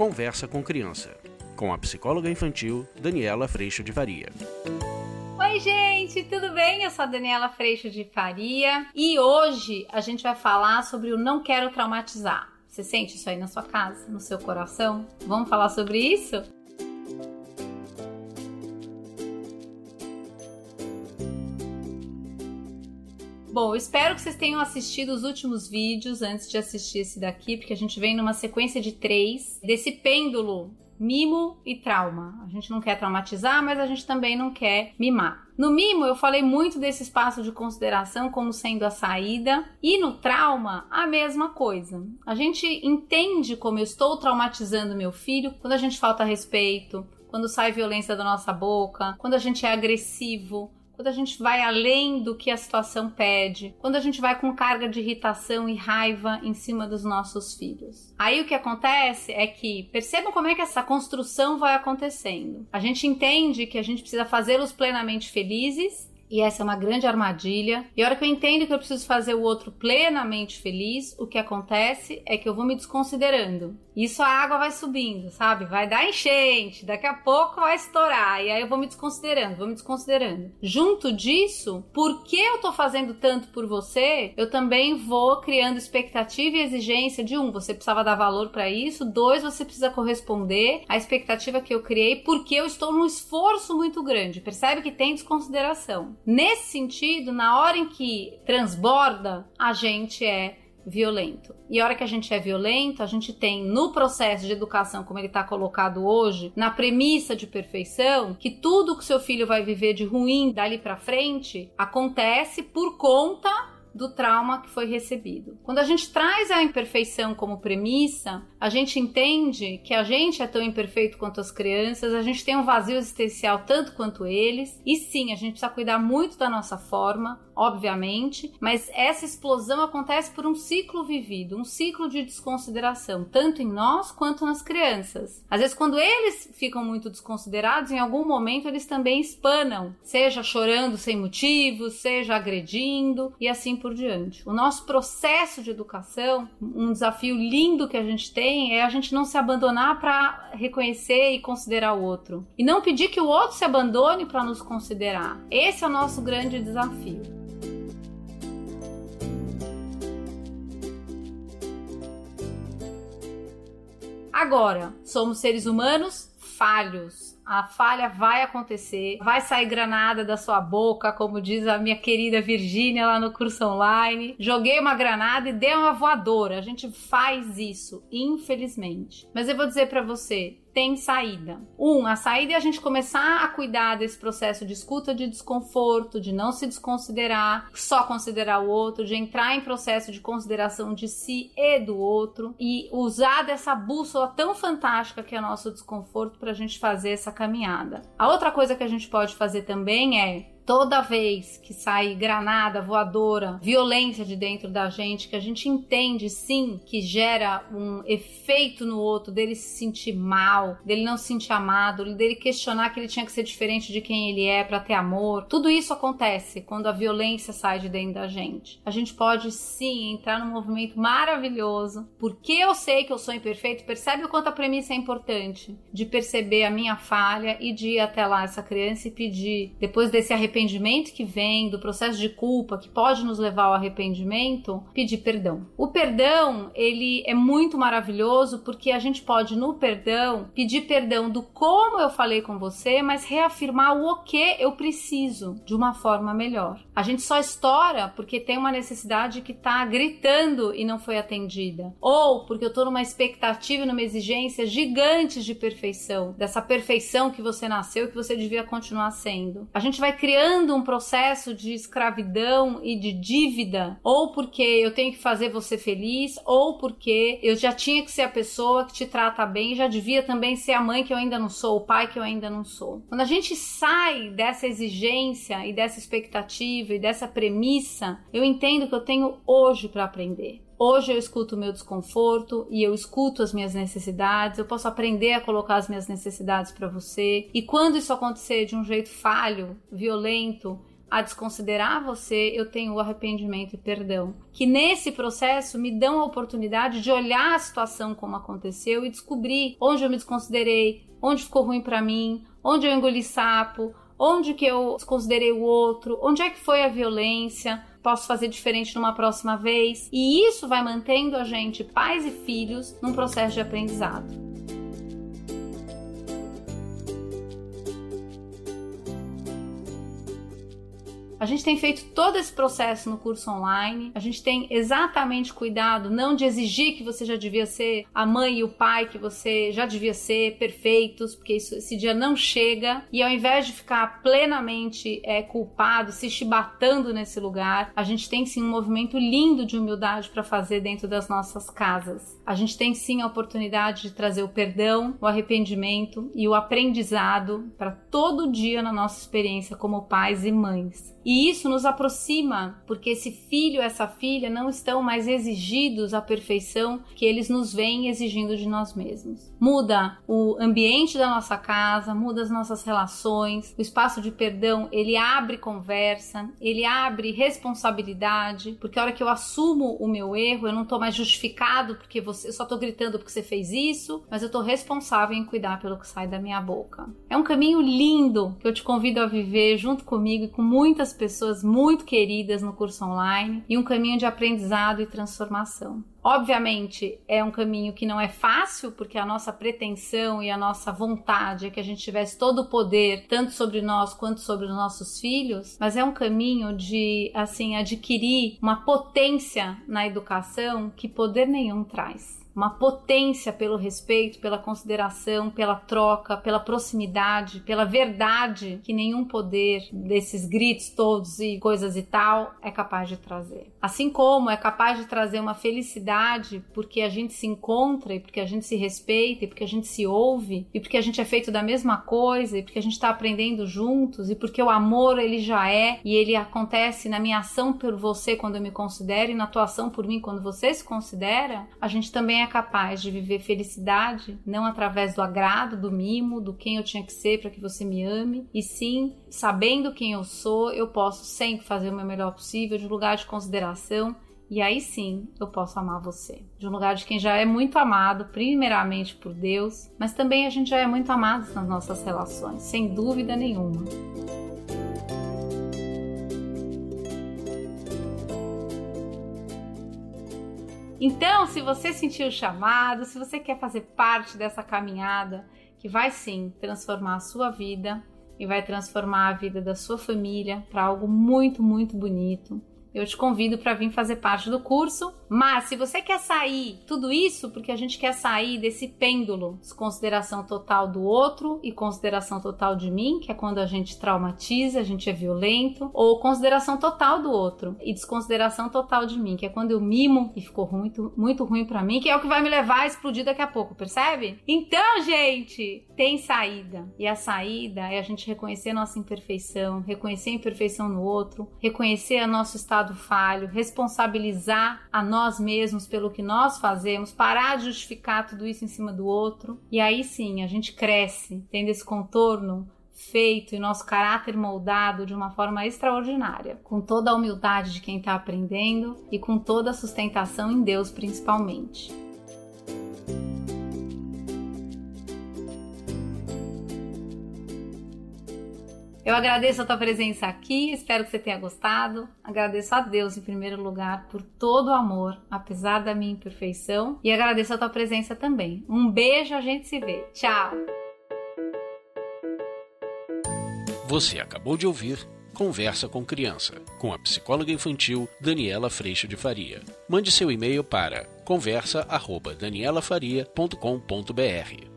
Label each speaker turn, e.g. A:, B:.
A: Conversa com Criança, com a psicóloga infantil Daniela Freixo de Faria.
B: Oi, gente, tudo bem? Eu sou a Daniela Freixo de Faria e hoje a gente vai falar sobre o não quero traumatizar. Você sente isso aí na sua casa, no seu coração? Vamos falar sobre isso? Bom, espero que vocês tenham assistido os últimos vídeos antes de assistir esse daqui, porque a gente vem numa sequência de três desse pêndulo mimo e trauma. A gente não quer traumatizar, mas a gente também não quer mimar. No mimo, eu falei muito desse espaço de consideração como sendo a saída, e no trauma, a mesma coisa. A gente entende como eu estou traumatizando meu filho quando a gente falta respeito, quando sai violência da nossa boca, quando a gente é agressivo, quando a gente vai além do que a situação pede, quando a gente vai com carga de irritação e raiva em cima dos nossos filhos. Aí o que acontece é que percebam como é que essa construção vai acontecendo. A gente entende que a gente precisa fazê-los plenamente felizes e essa é uma grande armadilha. E a hora que eu entendo que eu preciso fazer o outro plenamente feliz, o que acontece é que eu vou me desconsiderando. Isso a água vai subindo, sabe? Vai dar enchente, daqui a pouco vai estourar. E aí eu vou me desconsiderando, vou me desconsiderando. Junto disso, porque eu tô fazendo tanto por você, eu também vou criando expectativa e exigência de um, você precisava dar valor para isso, dois, você precisa corresponder à expectativa que eu criei porque eu estou num esforço muito grande. Percebe que tem desconsideração. Nesse sentido, na hora em que transborda, a gente é violento. E a hora que a gente é violento, a gente tem no processo de educação, como ele está colocado hoje, na premissa de perfeição, que tudo que seu filho vai viver de ruim dali para frente acontece por conta do trauma que foi recebido. Quando a gente traz a imperfeição como premissa, a gente entende que a gente é tão imperfeito quanto as crianças, a gente tem um vazio existencial tanto quanto eles, e sim, a gente precisa cuidar muito da nossa forma, obviamente, mas essa explosão acontece por um ciclo vivido, um ciclo de desconsideração, tanto em nós quanto nas crianças. Às vezes, quando eles ficam muito desconsiderados, em algum momento eles também espanam, seja chorando sem motivo, seja agredindo e assim por diante. O nosso processo de educação, um desafio lindo que a gente tem é a gente não se abandonar para reconhecer e considerar o outro e não pedir que o outro se abandone para nos considerar. Esse é o nosso grande desafio. Agora, somos seres humanos falhos a falha vai acontecer, vai sair granada da sua boca, como diz a minha querida Virgínia lá no curso online. Joguei uma granada e dei uma voadora. A gente faz isso, infelizmente. Mas eu vou dizer para você, tem saída. Um, a saída é a gente começar a cuidar desse processo de escuta de desconforto, de não se desconsiderar, só considerar o outro, de entrar em processo de consideração de si e do outro e usar dessa bússola tão fantástica que é nosso desconforto para a gente fazer essa caminhada. A outra coisa que a gente pode fazer também é toda vez que sai granada, voadora, violência de dentro da gente, que a gente entende sim que gera um efeito no outro, dele se sentir mal, dele não se sentir amado, dele questionar que ele tinha que ser diferente de quem ele é para ter amor. Tudo isso acontece quando a violência sai de dentro da gente. A gente pode sim entrar num movimento maravilhoso, porque eu sei que eu sou imperfeito, percebe o quanto a premissa é importante de perceber a minha falha e de ir até lá essa criança e pedir, depois desse arrependimento arrependimento que vem, do processo de culpa que pode nos levar ao arrependimento, pedir perdão. O perdão, ele é muito maravilhoso porque a gente pode no perdão pedir perdão do como eu falei com você, mas reafirmar o que eu preciso de uma forma melhor. A gente só estoura porque tem uma necessidade que tá gritando e não foi atendida, ou porque eu tô numa expectativa, numa exigência gigante de perfeição, dessa perfeição que você nasceu e que você devia continuar sendo. A gente vai criando um processo de escravidão e de dívida, ou porque eu tenho que fazer você feliz, ou porque eu já tinha que ser a pessoa que te trata bem, já devia também ser a mãe que eu ainda não sou, o pai que eu ainda não sou. Quando a gente sai dessa exigência e dessa expectativa e dessa premissa, eu entendo que eu tenho hoje para aprender. Hoje eu escuto o meu desconforto e eu escuto as minhas necessidades. Eu posso aprender a colocar as minhas necessidades para você. E quando isso acontecer de um jeito falho, violento, a desconsiderar você, eu tenho o arrependimento e perdão. Que nesse processo me dão a oportunidade de olhar a situação como aconteceu e descobrir onde eu me desconsiderei, onde ficou ruim para mim, onde eu engoli sapo, onde que eu desconsiderei o outro, onde é que foi a violência, posso fazer diferente numa próxima vez. E isso vai mantendo a gente, pais e filhos, num processo de aprendizado. Gente tem feito todo esse processo no curso online. A gente tem exatamente cuidado não de exigir que você já devia ser a mãe e o pai que você já devia ser perfeitos, porque isso, esse dia não chega. E ao invés de ficar plenamente é, culpado, se chibatando nesse lugar, a gente tem sim um movimento lindo de humildade para fazer dentro das nossas casas. A gente tem sim a oportunidade de trazer o perdão, o arrependimento e o aprendizado para todo dia na nossa experiência como pais e mães. E isso nos aproxima, porque esse filho, essa filha não estão mais exigidos à perfeição que eles nos vêm exigindo de nós mesmos. Muda o ambiente da nossa casa, muda as nossas relações, o espaço de perdão, ele abre conversa, ele abre responsabilidade, porque a hora que eu assumo o meu erro, eu não estou mais justificado porque você, eu só estou gritando porque você fez isso, mas eu estou responsável em cuidar pelo que sai da minha boca. É um caminho lindo que eu te convido a viver junto comigo e com muitas muitas pessoas muito queridas no curso online e um caminho de aprendizado e transformação. Obviamente, é um caminho que não é fácil, porque a nossa pretensão e a nossa vontade é que a gente tivesse todo o poder, tanto sobre nós quanto sobre os nossos filhos, mas é um caminho de, assim, adquirir uma potência na educação que poder nenhum traz uma potência pelo respeito, pela consideração, pela troca, pela proximidade, pela verdade que nenhum poder desses gritos todos e coisas e tal é capaz de trazer. Assim como é capaz de trazer uma felicidade porque a gente se encontra e porque a gente se respeita e porque a gente se ouve e porque a gente é feito da mesma coisa e porque a gente está aprendendo juntos e porque o amor ele já é e ele acontece na minha ação por você quando eu me considero e na tua ação por mim quando você se considera, a gente também é capaz de viver felicidade não através do agrado, do mimo, do quem eu tinha que ser para que você me ame, e sim sabendo quem eu sou, eu posso sempre fazer o meu melhor possível, de lugar de consideração. E aí sim eu posso amar você. De um lugar de quem já é muito amado, primeiramente por Deus, mas também a gente já é muito amado nas nossas relações, sem dúvida nenhuma. Então, se você sentiu o chamado, se você quer fazer parte dessa caminhada que vai sim transformar a sua vida e vai transformar a vida da sua família para algo muito, muito bonito, eu te convido para vir fazer parte do curso. Mas se você quer sair, tudo isso porque a gente quer sair desse pêndulo, desconsideração total do outro e consideração total de mim, que é quando a gente traumatiza, a gente é violento, ou consideração total do outro e desconsideração total de mim, que é quando eu mimo e ficou muito, muito ruim para mim, que é o que vai me levar a explodir daqui a pouco, percebe? Então, gente, tem saída. E a saída é a gente reconhecer nossa imperfeição, reconhecer a imperfeição no outro, reconhecer a nosso estado estado falho, responsabilizar a nós mesmos pelo que nós fazemos, parar de justificar tudo isso em cima do outro. E aí sim, a gente cresce, tendo esse contorno feito e nosso caráter moldado de uma forma extraordinária, com toda a humildade de quem está aprendendo e com toda a sustentação em Deus principalmente. Eu agradeço a tua presença aqui, espero que você tenha gostado. Agradeço a Deus em primeiro lugar por todo o amor, apesar da minha imperfeição, e agradeço a tua presença também. Um beijo, a gente se vê. Tchau.
A: Você acabou de ouvir Conversa com Criança, com a psicóloga infantil Daniela Freixo de Faria. Mande seu e-mail para conversa@danielafaria.com.br.